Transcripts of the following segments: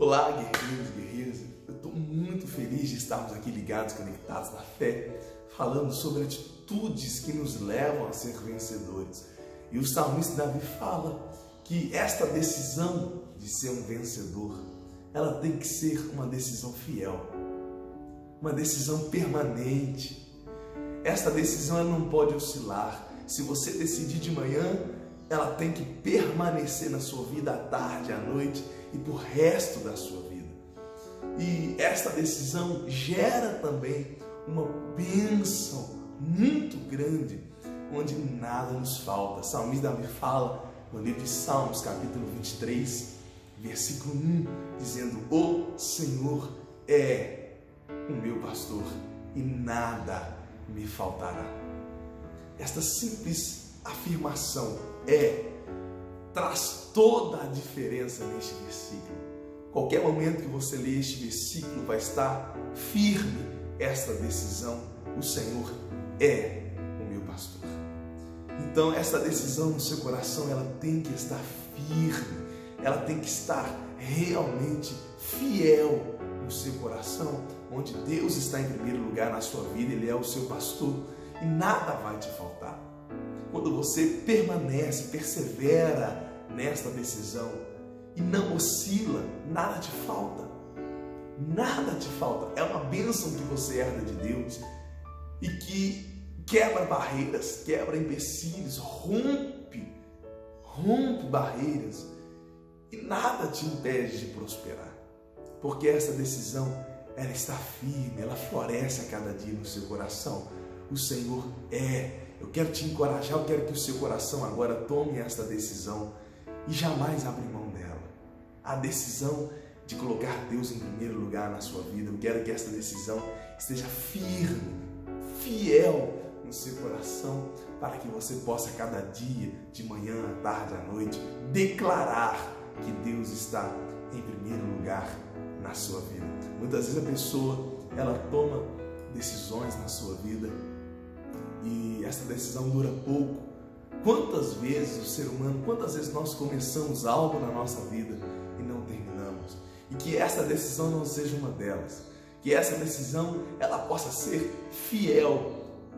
Olá, guerreiros e guerreiras. Eu estou muito feliz de estarmos aqui ligados, conectados na fé, falando sobre atitudes que nos levam a ser vencedores. E o salmista Davi fala que esta decisão de ser um vencedor, ela tem que ser uma decisão fiel, uma decisão permanente. Esta decisão ela não pode oscilar. Se você decidir de manhã, ela tem que permanecer na sua vida à tarde, à noite e por resto da sua vida. E esta decisão gera também uma bênção muito grande, onde nada nos falta. Salmista Davi fala no livro de Salmos, capítulo 23, versículo 1, dizendo: O Senhor é o meu pastor e nada me faltará. Esta simples afirmação é traz toda a diferença neste versículo. Qualquer momento que você lê este versículo vai estar firme esta decisão. O Senhor é o meu pastor. Então essa decisão no seu coração ela tem que estar firme, ela tem que estar realmente fiel no seu coração, onde Deus está em primeiro lugar na sua vida, Ele é o seu pastor e nada vai te faltar quando você permanece, persevera nesta decisão e não oscila, nada te falta. Nada te falta. É uma bênção que você herda de Deus e que quebra barreiras, quebra empecilhos, rompe, rompe barreiras e nada te impede de prosperar. Porque essa decisão, ela está firme, ela floresce a cada dia no seu coração. O Senhor é eu quero te encorajar, eu quero que o seu coração agora tome esta decisão e jamais abra mão dela. A decisão de colocar Deus em primeiro lugar na sua vida. Eu quero que esta decisão esteja firme, fiel no seu coração, para que você possa cada dia, de manhã, à tarde, à noite, declarar que Deus está em primeiro lugar na sua vida. Muitas vezes a pessoa, ela toma decisões na sua vida e essa decisão dura pouco. Quantas vezes o ser humano, quantas vezes nós começamos algo na nossa vida e não terminamos? E que essa decisão não seja uma delas. Que essa decisão ela possa ser fiel,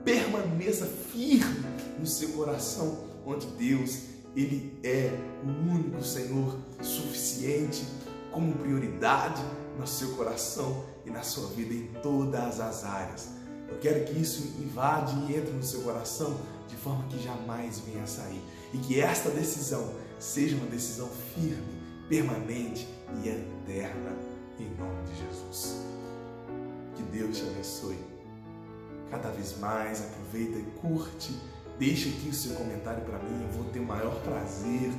permaneça firme no seu coração, onde Deus ele é o único Senhor suficiente como prioridade no seu coração e na sua vida em todas as áreas. Eu quero que isso invade e entre no seu coração de forma que jamais venha a sair. E que esta decisão seja uma decisão firme, permanente e eterna, em nome de Jesus. Que Deus te abençoe. Cada vez mais, aproveita e curte. Deixa aqui o seu comentário para mim. Eu vou ter o maior prazer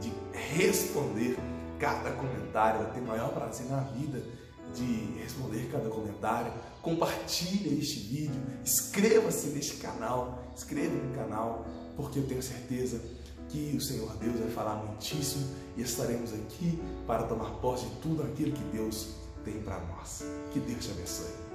de responder cada comentário. Eu vou ter o maior prazer na vida de responder cada comentário, compartilhe este vídeo, inscreva-se neste canal, inscreva no canal, porque eu tenho certeza que o Senhor Deus vai falar muitíssimo e estaremos aqui para tomar posse de tudo aquilo que Deus tem para nós. Que Deus te abençoe.